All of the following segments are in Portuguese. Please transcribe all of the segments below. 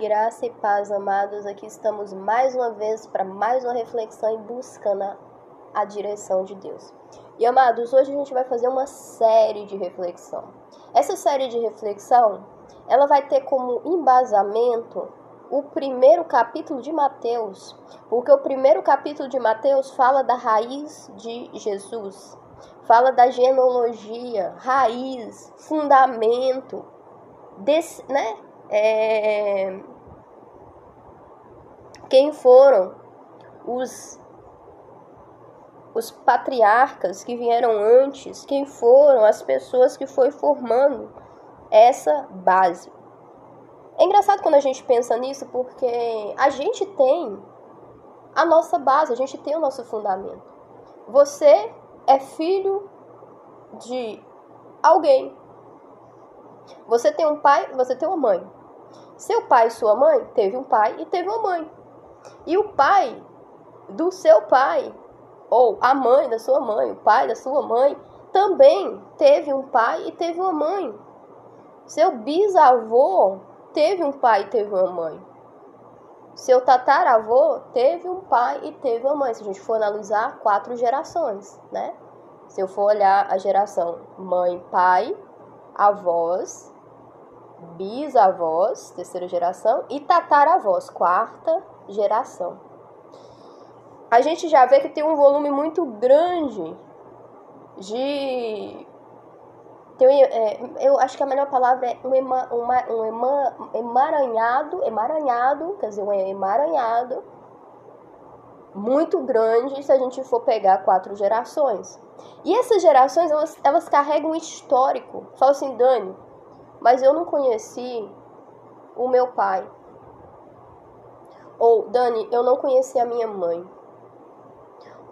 Graça e paz, amados. Aqui estamos mais uma vez para mais uma reflexão e buscando a, a direção de Deus. E amados, hoje a gente vai fazer uma série de reflexão. Essa série de reflexão, ela vai ter como embasamento o primeiro capítulo de Mateus, porque o primeiro capítulo de Mateus fala da raiz de Jesus, fala da genealogia, raiz, fundamento, desse, né? É... Quem foram os os patriarcas que vieram antes, quem foram as pessoas que foi formando essa base. É engraçado quando a gente pensa nisso porque a gente tem a nossa base, a gente tem o nosso fundamento. Você é filho de alguém. Você tem um pai, você tem uma mãe. Seu pai e sua mãe teve um pai e teve uma mãe. E o pai do seu pai, ou a mãe da sua mãe, o pai da sua mãe, também teve um pai e teve uma mãe. Seu bisavô teve um pai e teve uma mãe. Seu tataravô teve um pai e teve uma mãe. Se a gente for analisar quatro gerações, né? Se eu for olhar a geração mãe, pai, avós, bisavós, terceira geração, e tataravós, quarta geração. A gente já vê que tem um volume muito grande de. Tem, é, eu acho que a melhor palavra é um, ema, uma, um ema, emaranhado, emaranhado, quer dizer, um emaranhado muito grande se a gente for pegar quatro gerações. E essas gerações, elas, elas carregam um histórico. Fala assim, Dani, mas eu não conheci o meu pai. Ou, Dani, eu não conheci a minha mãe.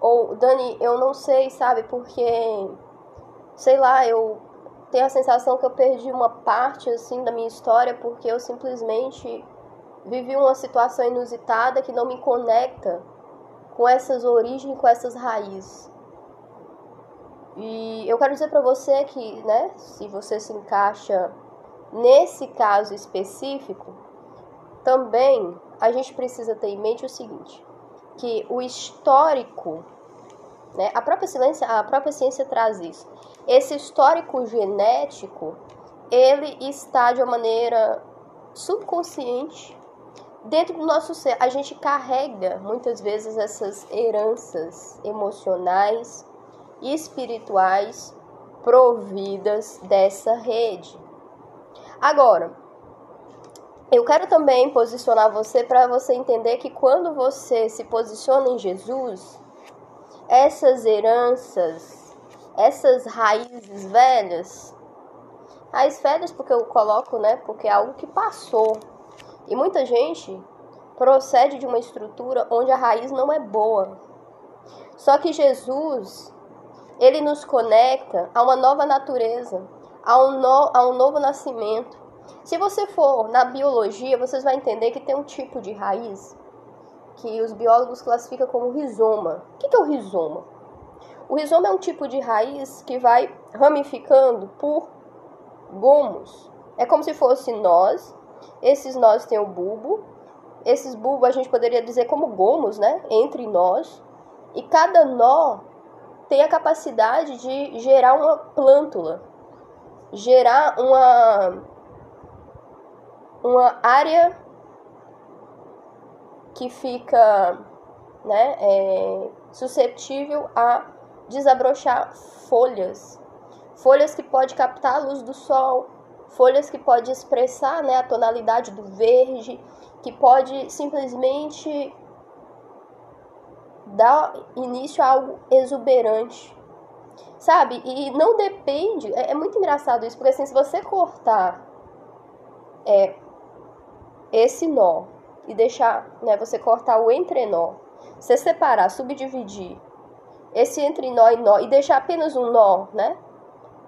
Ou, Dani, eu não sei, sabe, porque, sei lá, eu tenho a sensação que eu perdi uma parte, assim, da minha história porque eu simplesmente vivi uma situação inusitada que não me conecta com essas origens, com essas raízes. E eu quero dizer para você que, né, se você se encaixa Nesse caso específico, também a gente precisa ter em mente o seguinte, que o histórico, né, a própria ciência, a própria ciência traz isso. Esse histórico genético, ele está de uma maneira subconsciente dentro do nosso ser. A gente carrega muitas vezes essas heranças emocionais e espirituais providas dessa rede. Agora, eu quero também posicionar você para você entender que quando você se posiciona em Jesus, essas heranças, essas raízes velhas, raízes velhas porque eu coloco, né? Porque é algo que passou. E muita gente procede de uma estrutura onde a raiz não é boa. Só que Jesus, ele nos conecta a uma nova natureza a um, no, a um novo nascimento. Se você for na biologia, vocês vão entender que tem um tipo de raiz que os biólogos classificam como rizoma. O que é o rizoma? O rizoma é um tipo de raiz que vai ramificando por gomos. É como se fosse nós. Esses nós têm o bulbo. Esses bulbos a gente poderia dizer como gomos, né? Entre nós. E cada nó tem a capacidade de gerar uma plântula gerar uma, uma área que fica né, é, suscetível a desabrochar folhas. Folhas que pode captar a luz do sol, folhas que pode expressar né, a tonalidade do verde, que pode simplesmente dar início a algo exuberante. Sabe? E não depende. É, é muito engraçado isso, porque assim, se você cortar é, esse nó e deixar, né, você cortar o entrenó, você separar, subdividir esse entre nó e nó e deixar apenas um nó, né?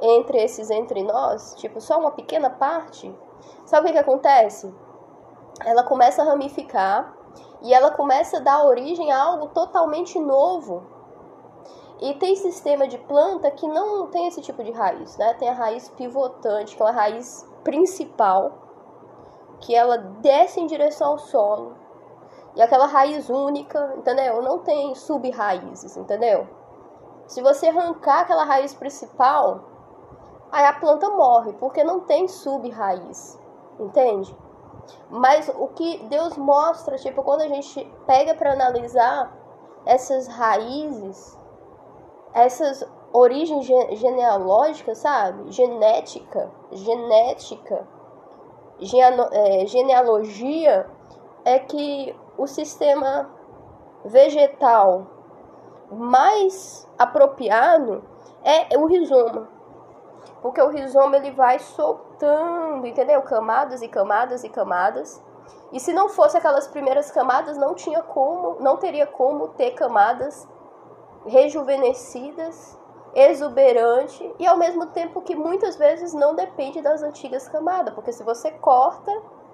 Entre esses entre nós, tipo, só uma pequena parte, sabe o que, que acontece? Ela começa a ramificar e ela começa a dar origem a algo totalmente novo e tem sistema de planta que não tem esse tipo de raiz, né? Tem a raiz pivotante, que é uma raiz principal, que ela desce em direção ao solo. E aquela raiz única, entendeu? Não tem sub-raízes, entendeu? Se você arrancar aquela raiz principal, aí a planta morre, porque não tem sub-raiz, entende? Mas o que Deus mostra, tipo, quando a gente pega para analisar essas raízes, essas origens genealógicas, sabe? Genética, genética, genealogia, é que o sistema vegetal mais apropriado é o rizoma. Porque o rizoma ele vai soltando, entendeu? Camadas e camadas e camadas. E se não fosse aquelas primeiras camadas, não tinha como, não teria como ter camadas rejuvenescidas, exuberante e ao mesmo tempo que muitas vezes não depende das antigas camadas, porque se você corta,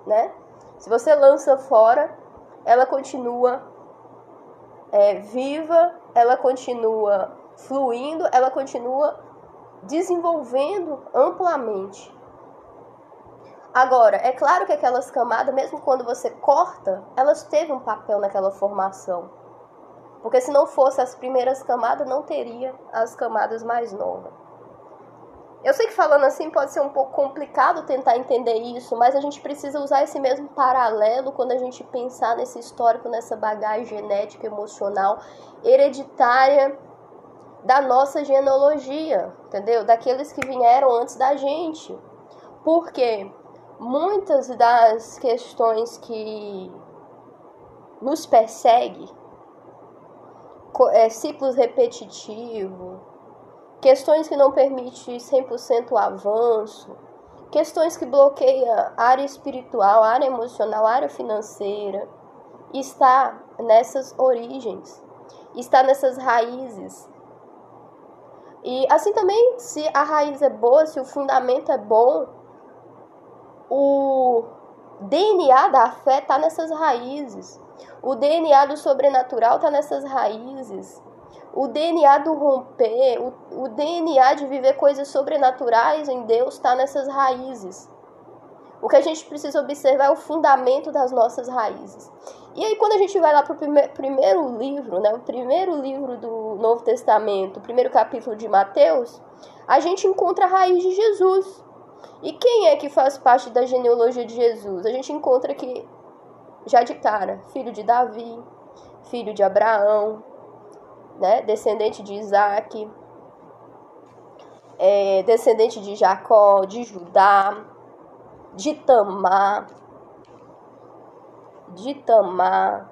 né? Se você lança fora, ela continua é, viva, ela continua fluindo, ela continua desenvolvendo amplamente. Agora, é claro que aquelas camadas, mesmo quando você corta, elas teve um papel naquela formação. Porque se não fosse as primeiras camadas, não teria as camadas mais novas. Eu sei que falando assim pode ser um pouco complicado tentar entender isso, mas a gente precisa usar esse mesmo paralelo quando a gente pensar nesse histórico, nessa bagagem genética, emocional, hereditária da nossa genealogia, entendeu? Daqueles que vieram antes da gente. Por quê? muitas das questões que nos perseguem, é, ciclos repetitivos, questões que não permitem 100% avanço, questões que bloqueiam a área espiritual, a área emocional, a área financeira, está nessas origens, está nessas raízes. E assim também, se a raiz é boa, se o fundamento é bom, o DNA da fé está nessas raízes. O DNA do sobrenatural está nessas raízes. O DNA do romper, o, o DNA de viver coisas sobrenaturais em Deus está nessas raízes. O que a gente precisa observar é o fundamento das nossas raízes. E aí, quando a gente vai lá para o prime primeiro livro, né, o primeiro livro do Novo Testamento, o primeiro capítulo de Mateus, a gente encontra a raiz de Jesus. E quem é que faz parte da genealogia de Jesus? A gente encontra aqui, já de cara, filho de Davi, filho de Abraão, né? descendente de Isaac, é, descendente de Jacó, de Judá, de Tamar, de Tamar,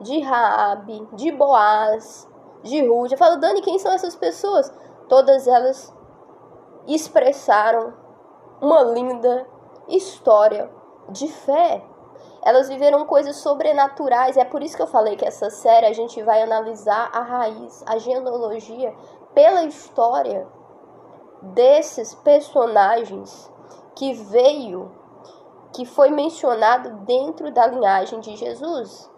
de Raabe, de Boaz, de Rude. Eu falo, Dani, quem são essas pessoas? Todas elas expressaram uma linda história de fé. Elas viveram coisas sobrenaturais. É por isso que eu falei que essa série a gente vai analisar a raiz, a genealogia, pela história desses personagens que veio, que foi mencionado dentro da linhagem de Jesus.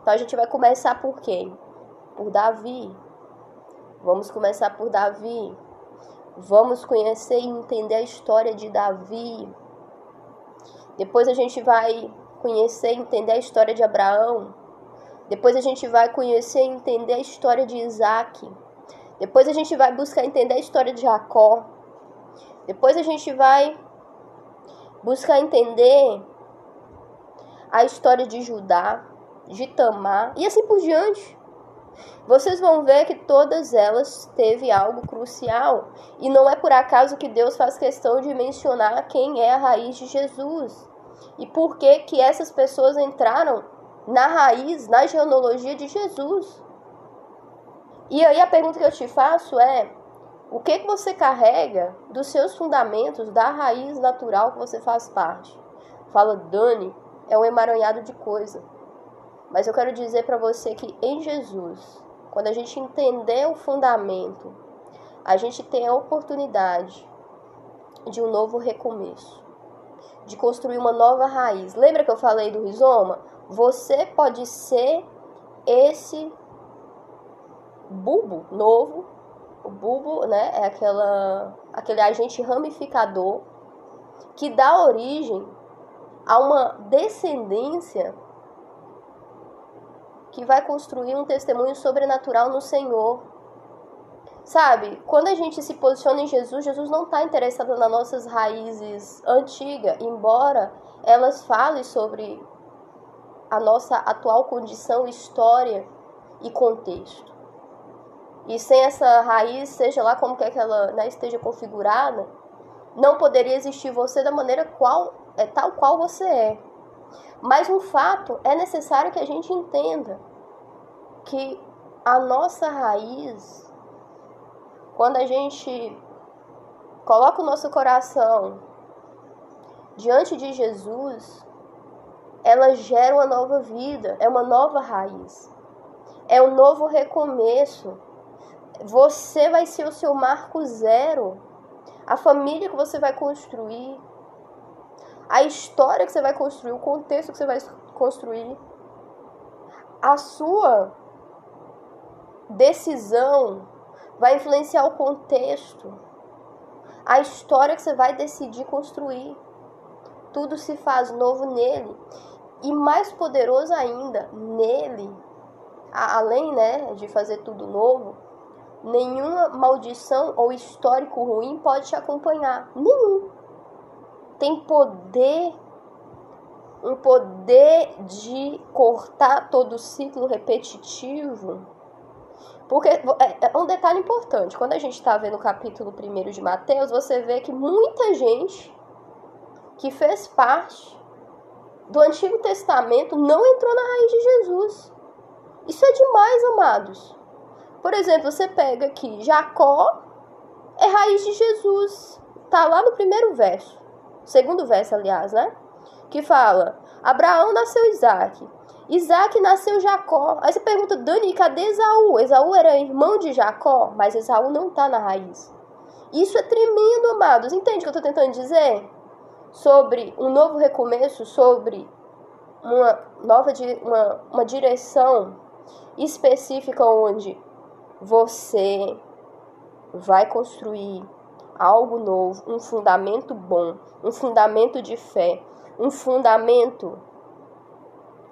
Então a gente vai começar por quem? Por Davi. Vamos começar por Davi. Vamos conhecer e entender a história de Davi. Depois a gente vai conhecer e entender a história de Abraão. Depois a gente vai conhecer e entender a história de Isaac. Depois a gente vai buscar entender a história de Jacó. Depois a gente vai buscar entender a história de Judá, de Tamar e assim por diante vocês vão ver que todas elas teve algo crucial. E não é por acaso que Deus faz questão de mencionar quem é a raiz de Jesus. E por que que essas pessoas entraram na raiz, na genealogia de Jesus. E aí a pergunta que eu te faço é: o que que você carrega dos seus fundamentos, da raiz natural que você faz parte? Fala, Dani, é um emaranhado de coisa. Mas eu quero dizer para você que em Jesus quando a gente entender o fundamento, a gente tem a oportunidade de um novo recomeço, de construir uma nova raiz. Lembra que eu falei do rizoma? Você pode ser esse bulbo novo. O bulbo, né, é aquela aquele agente ramificador que dá origem a uma descendência que vai construir um testemunho sobrenatural no Senhor. Sabe, quando a gente se posiciona em Jesus, Jesus não está interessado nas nossas raízes antigas, embora elas falem sobre a nossa atual condição, história e contexto. E sem essa raiz, seja lá como quer que ela né, esteja configurada, não poderia existir você da maneira qual é tal qual você é. Mas um fato é necessário que a gente entenda que a nossa raiz quando a gente coloca o nosso coração diante de Jesus, ela gera uma nova vida, é uma nova raiz, é um novo recomeço. Você vai ser o seu marco zero, a família que você vai construir, a história que você vai construir, o contexto que você vai construir, a sua decisão vai influenciar o contexto, a história que você vai decidir construir. Tudo se faz novo nele. E mais poderoso ainda, nele, além né, de fazer tudo novo, nenhuma maldição ou histórico ruim pode te acompanhar. Nenhum. Tem poder, um poder de cortar todo o ciclo repetitivo porque é, é um detalhe importante, quando a gente está vendo o capítulo 1 de Mateus, você vê que muita gente que fez parte do Antigo Testamento não entrou na raiz de Jesus. Isso é demais, amados. Por exemplo, você pega aqui, Jacó é raiz de Jesus. Tá lá no primeiro verso. Segundo verso, aliás, né? Que fala: Abraão nasceu Isaac. Isaac nasceu Jacó. Aí você pergunta, Dani, cadê Esaú? Esaú era irmão de Jacó, mas Esaú não está na raiz. Isso é tremendo, amados. Entende o que eu estou tentando dizer? Sobre um novo recomeço, sobre uma nova uma, uma direção específica onde você vai construir algo novo, um fundamento bom, um fundamento de fé, um fundamento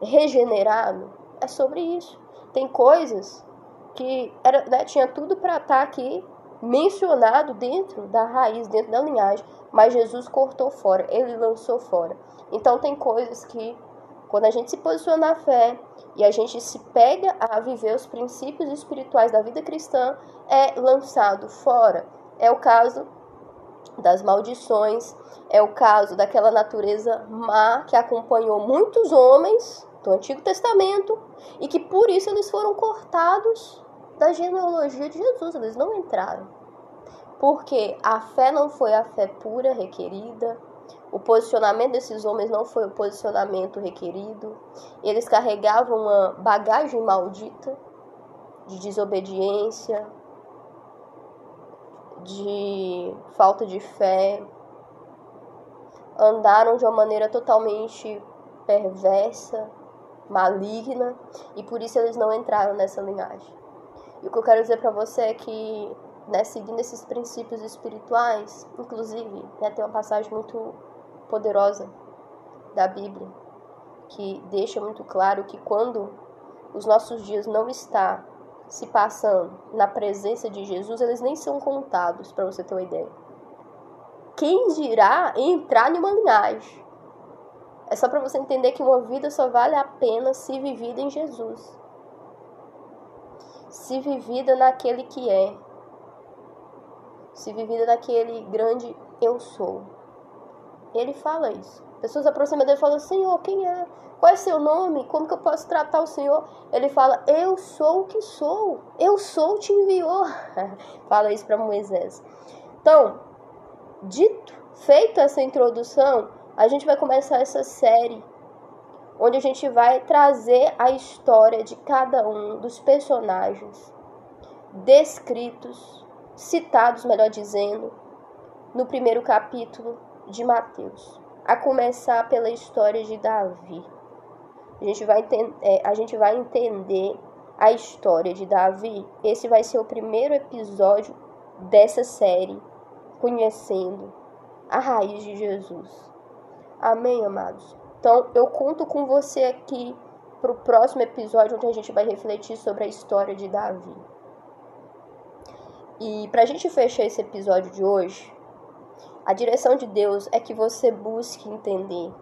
regenerado, é sobre isso. Tem coisas que era, né, tinha tudo para estar tá aqui mencionado dentro da raiz, dentro da linhagem, mas Jesus cortou fora, ele lançou fora. Então tem coisas que quando a gente se posiciona na fé e a gente se pega a viver os princípios espirituais da vida cristã, é lançado fora. É o caso das maldições, é o caso daquela natureza má que acompanhou muitos homens do Antigo Testamento e que por isso eles foram cortados da genealogia de Jesus, eles não entraram. Porque a fé não foi a fé pura requerida, o posicionamento desses homens não foi o posicionamento requerido, eles carregavam uma bagagem maldita de desobediência, de falta de fé, andaram de uma maneira totalmente perversa, maligna e por isso eles não entraram nessa linhagem. E o que eu quero dizer para você é que, né, seguindo esses princípios espirituais, inclusive, né, tem uma passagem muito poderosa da Bíblia que deixa muito claro que quando os nossos dias não está se passando na presença de Jesus, eles nem são contados, para você ter uma ideia. Quem dirá entrar numa linhagem? É só para você entender que uma vida só vale a pena se vivida em Jesus. Se vivida naquele que é. Se vivida naquele grande eu sou. Ele fala isso. Pessoas aproximam dele e falam: Senhor, quem é? Qual é seu nome? Como que eu posso tratar o Senhor? Ele fala: Eu sou o que sou. Eu sou te enviou. fala isso para Moisés. Então, dito, feita essa introdução, a gente vai começar essa série onde a gente vai trazer a história de cada um dos personagens descritos, citados, melhor dizendo, no primeiro capítulo de Mateus, a começar pela história de Davi. A gente vai, é, a gente vai entender a história de Davi. Esse vai ser o primeiro episódio dessa série, conhecendo a raiz de Jesus. Amém, amados? Então, eu conto com você aqui para o próximo episódio, onde a gente vai refletir sobre a história de Davi. E para a gente fechar esse episódio de hoje, a direção de Deus é que você busque entender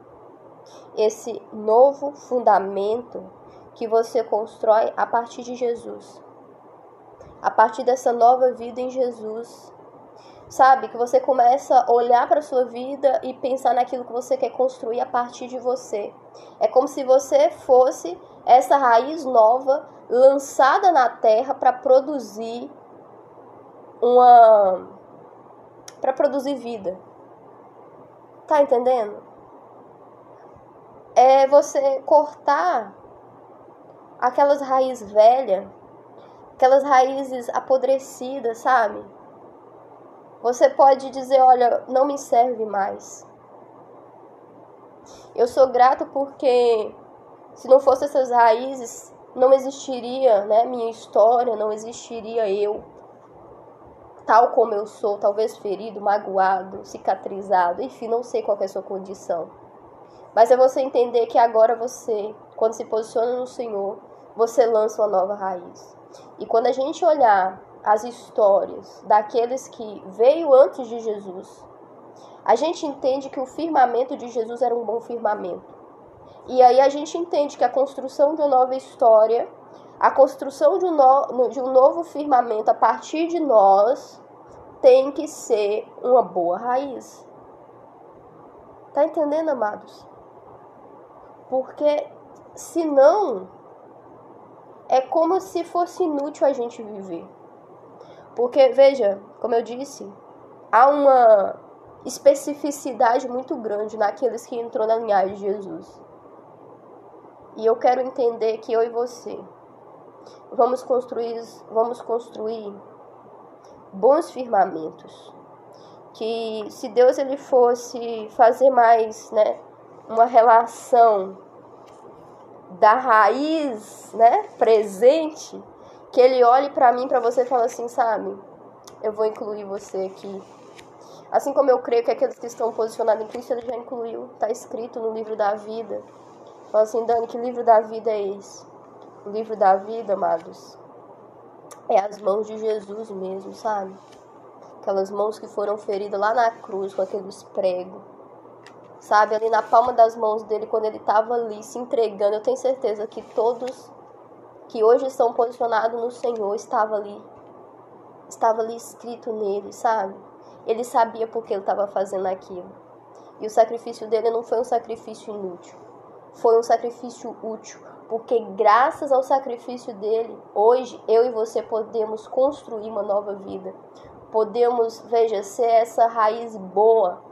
esse novo fundamento que você constrói a partir de Jesus. A partir dessa nova vida em Jesus. Sabe? Que você começa a olhar para a sua vida e pensar naquilo que você quer construir a partir de você. É como se você fosse essa raiz nova lançada na terra para produzir uma para produzir vida. Tá entendendo? É você cortar aquelas raízes velhas, aquelas raízes apodrecidas, sabe? Você pode dizer, olha, não me serve mais. Eu sou grato porque se não fosse essas raízes, não existiria, né, minha história, não existiria eu tal como eu sou, talvez ferido, magoado, cicatrizado, enfim, não sei qual é a sua condição. Mas é você entender que agora você, quando se posiciona no Senhor, você lança uma nova raiz. E quando a gente olhar as histórias daqueles que veio antes de Jesus, a gente entende que o firmamento de Jesus era um bom firmamento. E aí a gente entende que a construção de uma nova história a construção de um, no, de um novo firmamento a partir de nós tem que ser uma boa raiz. Tá entendendo, amados? Porque senão é como se fosse inútil a gente viver. Porque, veja, como eu disse, há uma especificidade muito grande naqueles que entrou na linhagem de Jesus. E eu quero entender que eu e você vamos construir, vamos construir bons firmamentos. Que se Deus ele fosse fazer mais, né, uma relação da raiz, né, presente, que ele olhe para mim, para você e fale assim, sabe? Eu vou incluir você aqui. Assim como eu creio que aqueles que estão posicionados em Cristo, ele já incluiu, está escrito no livro da vida. Fala assim, Dani, que livro da vida é esse? Livro da vida, amados, é as mãos de Jesus mesmo, sabe? Aquelas mãos que foram feridas lá na cruz com aqueles pregos. Sabe, ali na palma das mãos dele, quando ele estava ali se entregando, eu tenho certeza que todos que hoje estão posicionados no Senhor estava ali. Estava ali escrito nele, sabe? Ele sabia por que ele estava fazendo aquilo. E o sacrifício dele não foi um sacrifício inútil. Foi um sacrifício útil porque graças ao sacrifício dele, hoje eu e você podemos construir uma nova vida. Podemos, veja, ser essa raiz boa,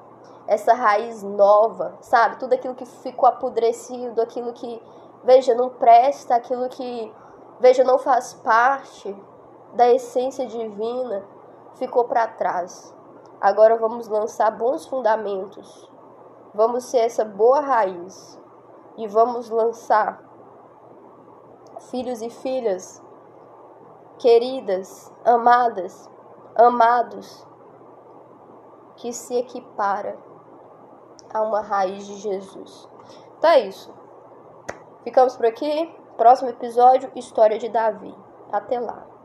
essa raiz nova, sabe? Tudo aquilo que ficou apodrecido, aquilo que, veja, não presta, aquilo que, veja, não faz parte da essência divina, ficou para trás. Agora vamos lançar bons fundamentos. Vamos ser essa boa raiz e vamos lançar filhos e filhas, queridas, amadas, amados, que se equipara a uma raiz de Jesus. Então é isso. Ficamos por aqui. Próximo episódio, História de Davi. Até lá.